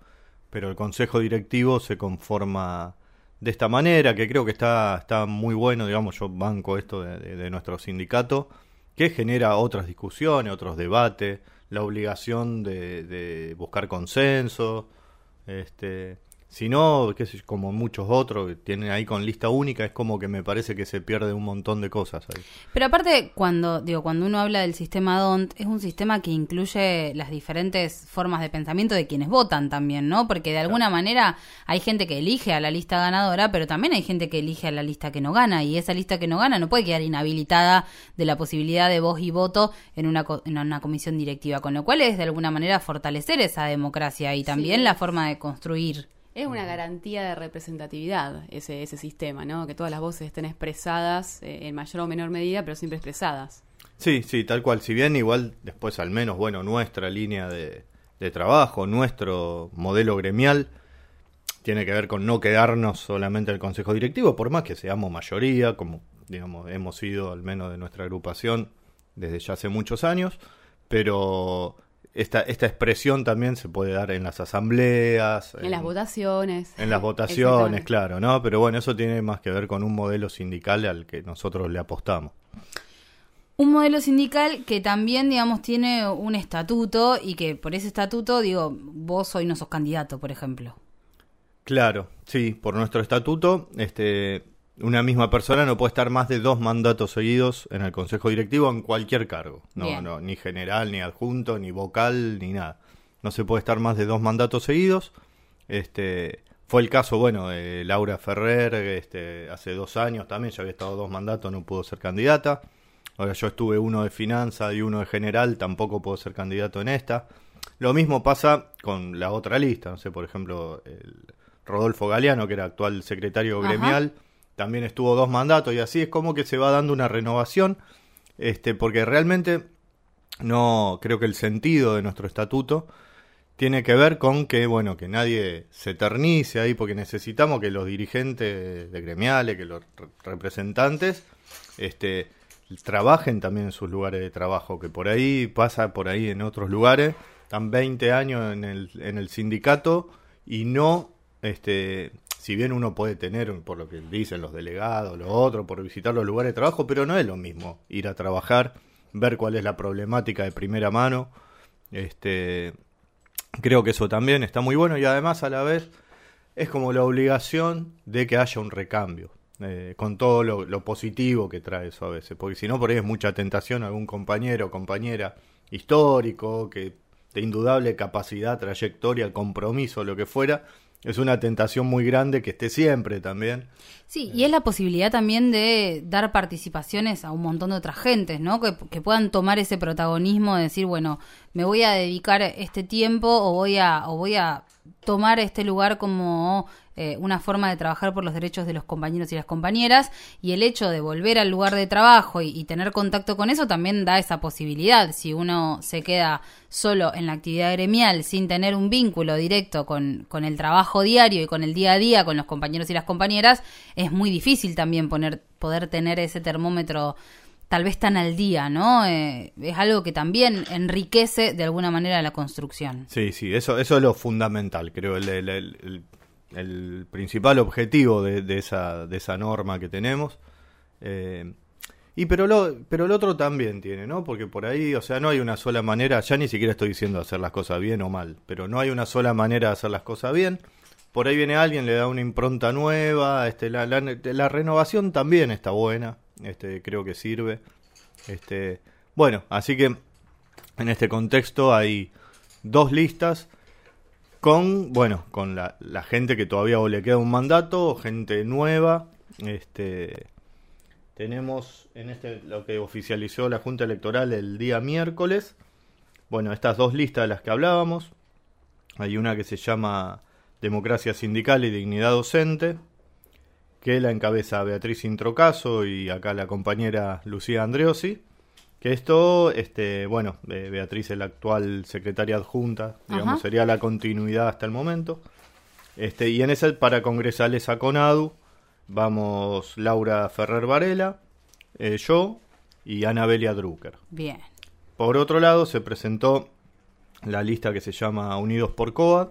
pero el consejo directivo se conforma de esta manera, que creo que está, está muy bueno, digamos, yo banco esto de, de- de nuestro sindicato, que genera otras discusiones, otros debates, la obligación de, de buscar consenso, este, si no, qué sé yo, como muchos otros que tienen ahí con lista única, es como que me parece que se pierde un montón de cosas ahí. Pero aparte, cuando digo cuando uno habla del sistema DONT, es un sistema que incluye las diferentes formas de pensamiento de quienes votan también, ¿no? Porque de alguna manera hay gente que elige a la lista ganadora, pero también hay gente que elige a la lista que no gana, y esa lista que no gana no puede quedar inhabilitada de la posibilidad de voz y voto en una, co- en una comisión directiva, con lo cual es de alguna manera fortalecer esa democracia y también Sí. la forma de construir. Es una garantía de representatividad ese, ese sistema, ¿no? Que todas las voces estén expresadas eh, en mayor o menor medida, pero siempre expresadas. Sí, sí, tal cual. Si bien igual después al menos, bueno, nuestra línea de, de trabajo, nuestro modelo gremial, tiene que ver con no quedarnos solamente en el consejo directivo, por más que seamos mayoría, como digamos hemos sido al menos de nuestra agrupación desde ya hace muchos años, pero esta, esta expresión también se puede dar en las asambleas, En las votaciones. en las [laughs] votaciones, claro, ¿no? Pero bueno, eso tiene más que ver con un modelo sindical al que nosotros le apostamos. Un modelo sindical que también, digamos, tiene un estatuto y que por ese estatuto, digo, vos hoy no sos candidato, por ejemplo. Claro, sí, por nuestro estatuto, este, una misma persona no puede estar más de dos mandatos seguidos en el consejo directivo en cualquier cargo. No, Bien. no, ni general, ni adjunto, ni vocal, ni nada. No se puede estar más de dos mandatos seguidos. Este, fue el caso, bueno, de Laura Ferrer, este, hace dos años también, ya había estado dos mandatos, no pudo ser candidata. Ahora yo estuve uno de finanza y uno de general, tampoco puedo ser candidato en esta. Lo mismo pasa con la otra lista, no sé, por ejemplo, el Rodolfo Galeano, que era actual secretario Ajá. También estuvo dos mandatos y así es como que se va dando una renovación, este, porque realmente no creo que el sentido de nuestro estatuto tiene que ver con que, bueno, que nadie se eternice ahí, porque necesitamos que los dirigentes de gremiales, que los re- representantes, este, trabajen también en sus lugares de trabajo, que por ahí pasa por ahí en otros lugares, están 20 años en el, en el sindicato y no, este, si bien uno puede tener, por lo que dicen los delegados, los otros, por visitar los lugares de trabajo, pero no es lo mismo ir a trabajar, ver cuál es la problemática de primera mano, este, creo que eso también está muy bueno y además a la vez es como la obligación de que haya un recambio, eh, con todo lo, lo positivo que trae eso a veces, porque si no por ahí es mucha tentación algún compañero o compañera histórico, que de indudable capacidad, trayectoria, compromiso, lo que fuera, es una tentación muy grande que esté siempre también. Sí, y es la posibilidad también de dar participaciones a un montón de otras gentes, ¿no? Que, puedan tomar ese protagonismo de decir, bueno, me voy a dedicar este tiempo o voy a, o voy a tomar este lugar como eh, una forma de trabajar por los derechos de los compañeros y las compañeras y el hecho de volver al lugar de trabajo y, tener contacto con eso también da esa posibilidad. Si uno se queda solo en la actividad gremial sin tener un vínculo directo con, con el trabajo diario y con el día a día con los compañeros y las compañeras, es muy difícil también poner, poder tener ese termómetro tal vez tan al día, ¿no? Eh, es algo que también enriquece de alguna manera la construcción. Sí, sí, eso, eso es lo fundamental, creo, el, el- el- el- principal objetivo de, de esa, de esa norma que tenemos. Eh, y pero lo, pero el otro también tiene, ¿no? Porque por ahí, o sea, no hay una sola manera, ya ni siquiera estoy diciendo hacer las cosas bien o mal, pero no hay una sola manera de hacer las cosas bien. Por ahí viene alguien, le da una impronta nueva, este, la, la, la renovación también está buena, este, creo que sirve. Este, bueno, así que en este contexto hay dos listas con, bueno, con la, gente que todavía le queda un mandato, gente nueva. Este, tenemos en este lo que oficializó la Junta Electoral el día miércoles. Bueno, estas dos listas de las que hablábamos. Hay una que se llama Democracia Sindical y Dignidad Docente, que la encabeza Beatriz Introcaso y acá la compañera Lucía Andreosi. Que esto, este, bueno, eh, Beatriz es la actual secretaria adjunta, digamos, Ajá. sería la continuidad hasta el momento. Este, y en ese para congresales a CONADU vamos Laura Ferrer Varela, eh, yo y Ana Belia Drucker. Bien. Por otro lado, se presentó la lista que se llama Unidos por COAD,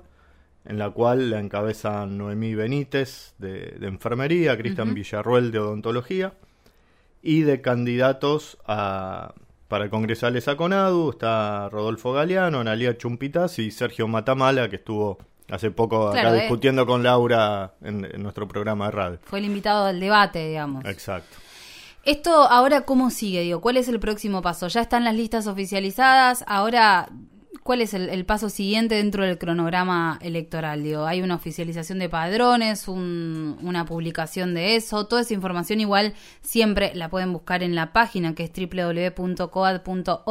en la cual la encabezan Noemí Benítez de, de Enfermería, Cristian Villarruel de Odontología, y de candidatos a, para congresales a CONADU está Rodolfo Galeano, Analia Chumpitas y Sergio Matamala, que estuvo hace poco acá Claro, eh. discutiendo con Laura en, en nuestro programa de radio. Fue el invitado al debate, digamos. Exacto. Esto ahora, ¿cómo sigue? Digo, ¿cuál es el próximo paso? Ya están las listas oficializadas. Ahora, ¿cuál es el, paso siguiente dentro del cronograma electoral? Digo, hay una oficialización de padrones, un- una publicación de eso. Toda esa información igual siempre la pueden buscar en la página que es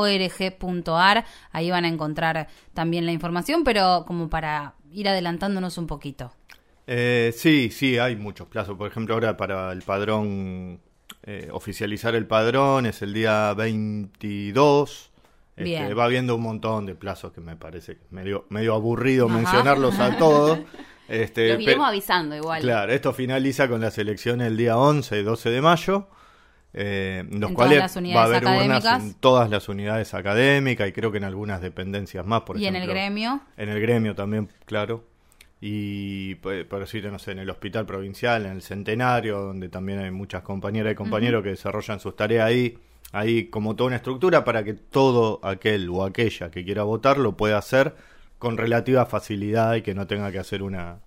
www.coad.org.ar. Ahí van a encontrar también la información, pero como para ir adelantándonos un poquito. Eh, sí, sí, hay muchos plazos. Por ejemplo, ahora para el padrón, eh, oficializar el padrón es el día 22. Este, va habiendo un montón de plazos que me parece medio, medio aburrido Ajá. mencionarlos a todos. [laughs] Este, Los iremos avisando igual. Claro, esto finaliza con las elecciones el día 11 y 12 de mayo, eh, los En cuales todas las va a unidades haber urnas académicas. en todas las unidades académicas y creo que en algunas dependencias más, por y en el ejemplo. gremio. En el gremio también, claro. Y por decir, no sé, en el hospital provincial, en el centenario, donde también hay muchas compañeras y compañeros que desarrollan sus tareas ahí. Hay como toda una estructura para que todo aquel o aquella que quiera votar lo pueda hacer con relativa facilidad y que no tenga que hacer una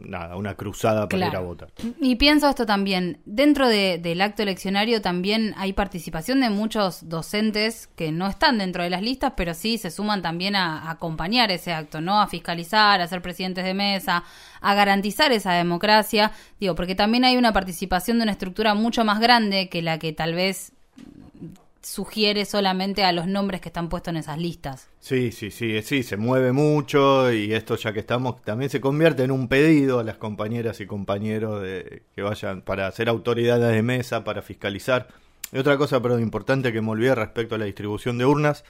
nada, una cruzada para ir a votar. Y pienso esto también, dentro de- del acto eleccionario también hay participación de muchos docentes que no están dentro de las listas, pero sí se suman también a, a acompañar ese acto, ¿no? A fiscalizar, a ser presidentes de mesa, a garantizar esa democracia, digo, porque también hay una participación de una estructura mucho más grande que la que tal vez sugiere solamente a los nombres que están puestos en esas listas. Sí, sí, sí, sí, se mueve mucho y esto ya que estamos también se convierte en un pedido a las compañeras y compañeros de que vayan para ser autoridades de mesa, para fiscalizar. Y otra cosa, pero importante que me olvidé respecto a la distribución de urnas,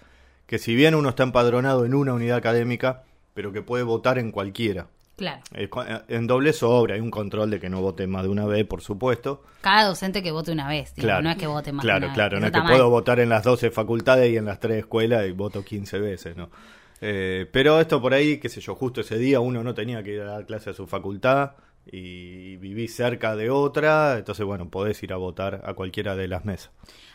que si bien uno está empadronado en una unidad académica, pero que puede votar en cualquiera. Claro. Eh, eh, En doble sobre hay un control de que no vote más de una vez, por supuesto. Cada docente que vote una vez, digo, Claro, no es que vote más. Claro, de una claro, vez. no es que puedo votar en las 12 facultades y en las 3 escuelas y voto 15 veces, ¿no? Eh, pero esto por ahí, qué sé yo, justo ese día uno no tenía que ir a dar clase a su facultad y viví cerca de otra, entonces bueno, podés ir a votar a cualquiera de las mesas.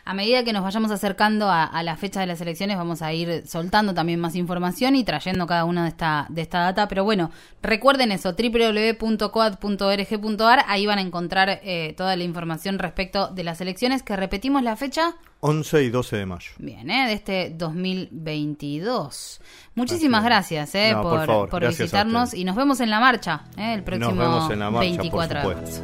A medida que nos vayamos acercando a, a la fecha de las elecciones, vamos a ir soltando también más información y trayendo cada una de esta, de esta data. Pero bueno, recuerden eso, www.coad.org.ar, ahí van a encontrar eh, toda la información respecto de las elecciones, que repetimos la fecha, 11 y 12 de mayo. bien, ¿eh? de este 2022. Muchísimas Así gracias eh, No, por por, favor, por gracias a visitarnos y nos vemos en la marcha ¿eh? el próximo Nos vemos en la marcha, 24 por de marzo.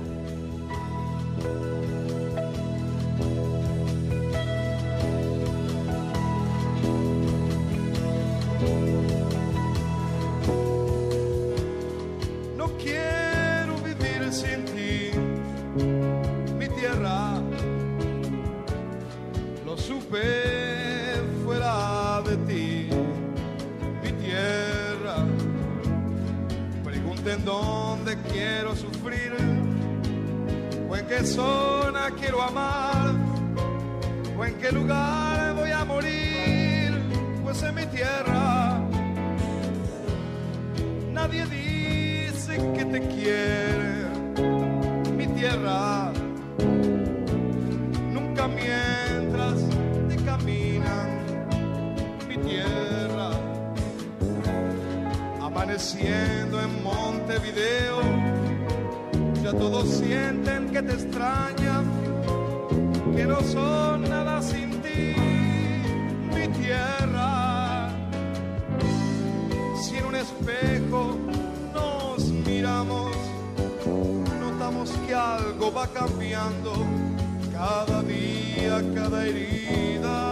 Pregunten dónde quiero sufrir, o en qué zona quiero amar, o en qué lugar voy a morir, pues en mi tierra. Nadie dice que te quiere, mi tierra. Nunca mientras te caminan, mi tierra. Amaneciendo en Montevideo, ya todos sienten que te extrañan, que no son nada sin ti, mi tierra si en un espejo nos miramos, notamos que algo va cambiando cada día, cada herida.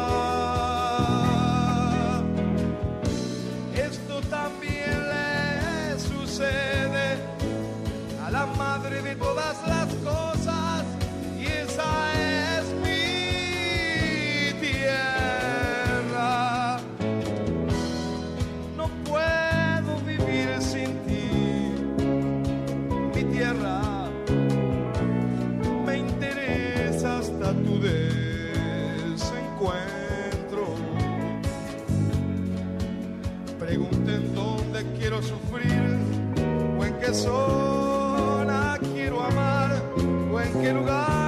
Zona quiero amar, o en qué lugar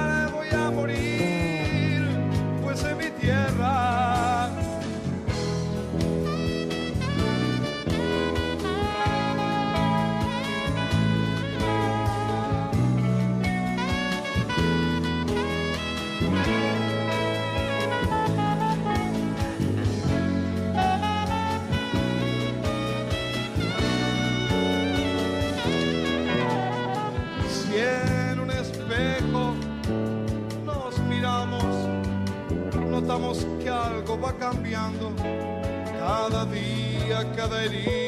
cada día, cada herida.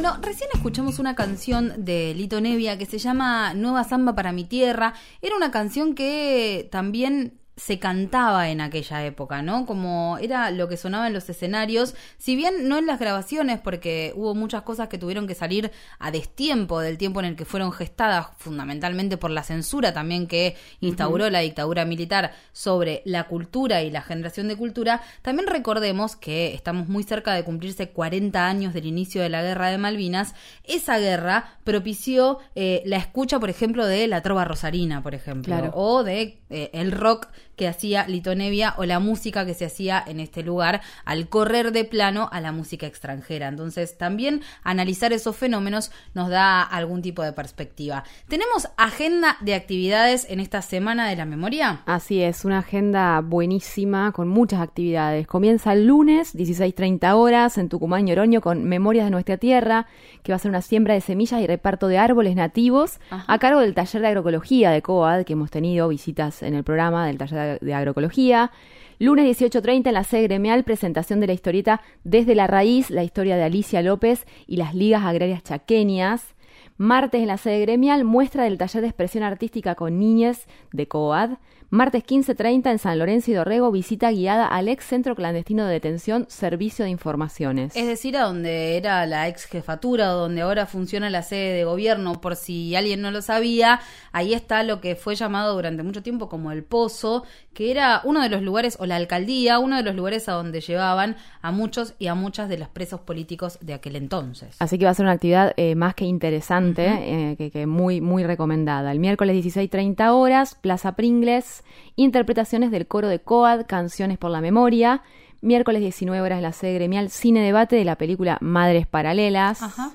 Bueno, recién escuchamos una canción de Lito Nevia que se llama Nueva Samba para mi tierra. Era una canción que también se cantaba en aquella época, ¿no? Como era lo que sonaba en los escenarios, si bien no en las grabaciones, porque hubo muchas cosas que tuvieron que salir a destiempo del tiempo en el que fueron gestadas, fundamentalmente por la censura también que instauró la dictadura militar sobre la cultura y la generación de cultura, también recordemos que estamos muy cerca de cumplirse 40 años del inicio de la guerra de Malvinas, esa guerra propició eh, la escucha, por ejemplo, de la trova rosarina, por ejemplo, Claro. o de eh, el rock que hacía Lito Nevia o la música que se hacía en este lugar al correr de plano a la música extranjera. Entonces, también analizar esos fenómenos nos da algún tipo de perspectiva. Tenemos agenda de actividades en esta semana de la memoria. Así es, una agenda buenísima con muchas actividades. Comienza el lunes, 16.30 horas, en Tucumán y Oroño con Memorias de Nuestra Tierra, que va a ser una siembra de semillas y reparto de árboles nativos Ajá. a cargo del taller de agroecología de COAD, que hemos tenido visitas en el programa del taller de agroecología. Lunes 18.30 en la sede gremial, presentación de la historieta Desde la Raíz, la historia de Alicia López y las ligas agrarias chaqueñas. Martes en la sede gremial, muestra del taller de expresión artística con niñez de COAD. Martes 15.30 en San Lorenzo y Dorrego, visita guiada al ex centro clandestino de detención, Servicio de Informaciones. Es decir, a donde era la ex jefatura, o donde ahora funciona la sede de gobierno, por si alguien no lo sabía, ahí está lo que fue llamado durante mucho tiempo como el Pozo, que era uno de los lugares, o la alcaldía, uno de los lugares a donde llevaban a muchos y a muchas de los presos políticos de aquel entonces. Así que va a ser una actividad eh, más que interesante, eh, que, que muy, muy recomendada. El miércoles 16.30 horas, Plaza Pringles, interpretaciones del coro de COAD, Canciones por la Memoria. Miércoles 19 horas, la sede gremial, cine debate de la película Madres Paralelas. Ajá.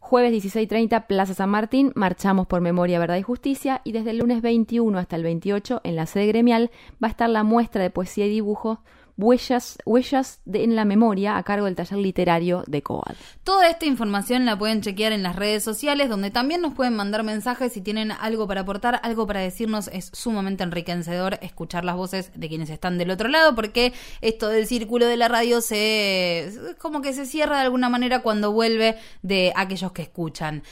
Jueves 16.30, Plaza San Martín, marchamos por Memoria, Verdad y Justicia. Y desde el lunes 21 hasta el 28, en la sede gremial, va a estar la muestra de poesía y dibujo Huellas, Huellas de- en la Memoria a cargo del taller literario de COAD. Toda esta información la pueden chequear en las redes sociales, donde también nos pueden mandar mensajes si tienen algo para aportar, algo para decirnos. Es sumamente enriquecedor escuchar las voces de quienes están del otro lado, porque esto del círculo de la radio se como que se cierra de alguna manera cuando vuelve de aquellos que escuchan.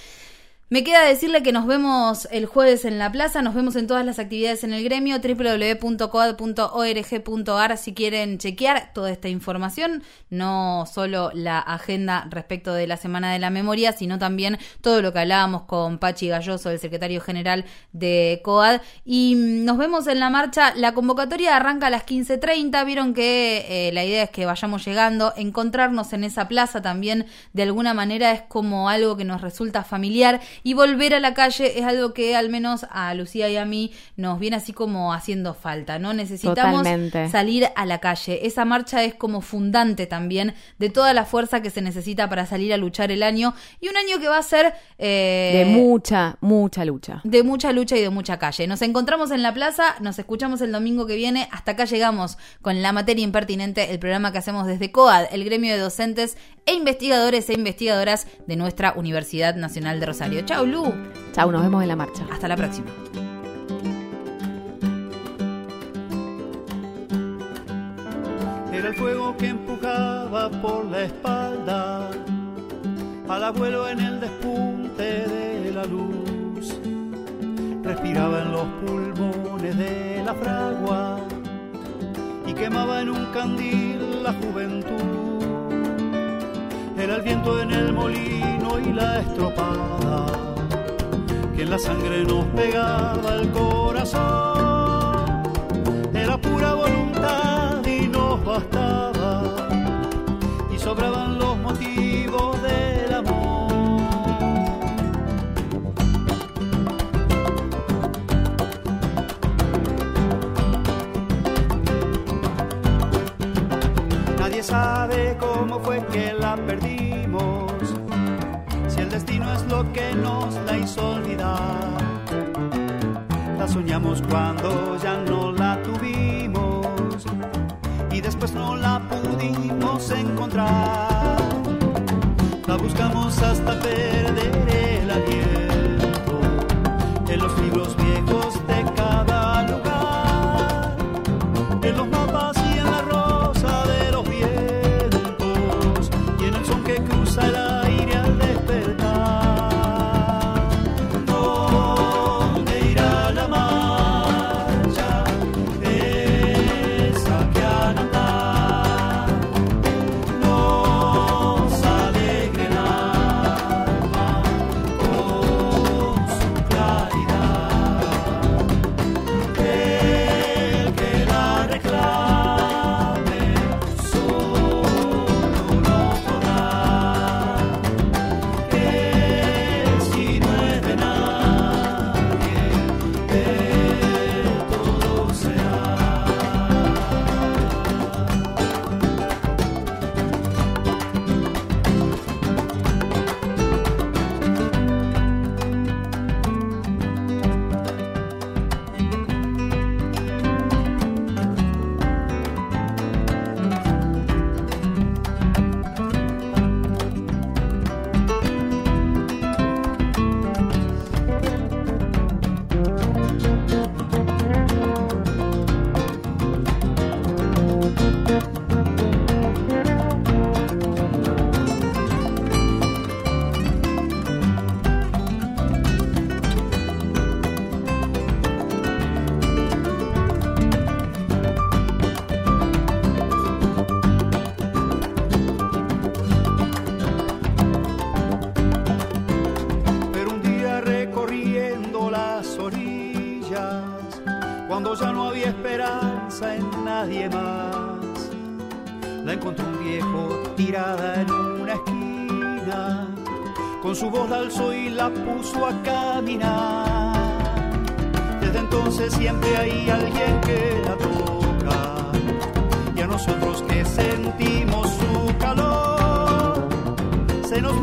Me queda decirle que nos vemos el jueves en la plaza, nos vemos en todas las actividades en el gremio, www.coad.org.ar si quieren chequear toda esta información, no solo la agenda respecto de la Semana de la Memoria, sino también todo lo que hablábamos con Pachi Galloso, el secretario general de COAD. Y mm, nos vemos en la marcha, la convocatoria arranca a las 15.30, vieron que eh, la idea es que vayamos llegando, encontrarnos en esa plaza también de alguna manera es como algo que nos resulta familiar y volver a la calle es algo que al menos a Lucía y a mí nos viene así como haciendo falta, ¿no? Necesitamos Totalmente. salir a la calle. Esa marcha es como fundante también de toda la fuerza que se necesita para salir a luchar el año y un año que va a ser eh, De mucha, mucha lucha. de mucha lucha y de mucha calle. Nos encontramos en la plaza, nos escuchamos el domingo que viene. Hasta acá llegamos con la materia impertinente, el programa que hacemos desde COAD, el gremio de docentes e investigadores e investigadoras de nuestra Universidad Nacional de Rosario. Chau, Lu. Chau, nos vemos en la marcha. Hasta la próxima. Era el fuego que empujaba por la espalda al abuelo en el despunte de la luz. Respiraba en los pulmones de la fragua y quemaba en un candil la juventud. Era el viento en el molino y la estropada que en la sangre nos pegaba el corazón. Era pura voluntad y nos bastaba y sobraban sabe cómo fue que la perdimos, si el destino es lo que nos la hizo olvidar. La soñamos cuando ya no la tuvimos y después no la pudimos encontrar. La buscamos hasta perder el aliento en los libros viejos la puso a caminar. Desde entonces siempre hay alguien que la toca y a nosotros que sentimos su calor se nos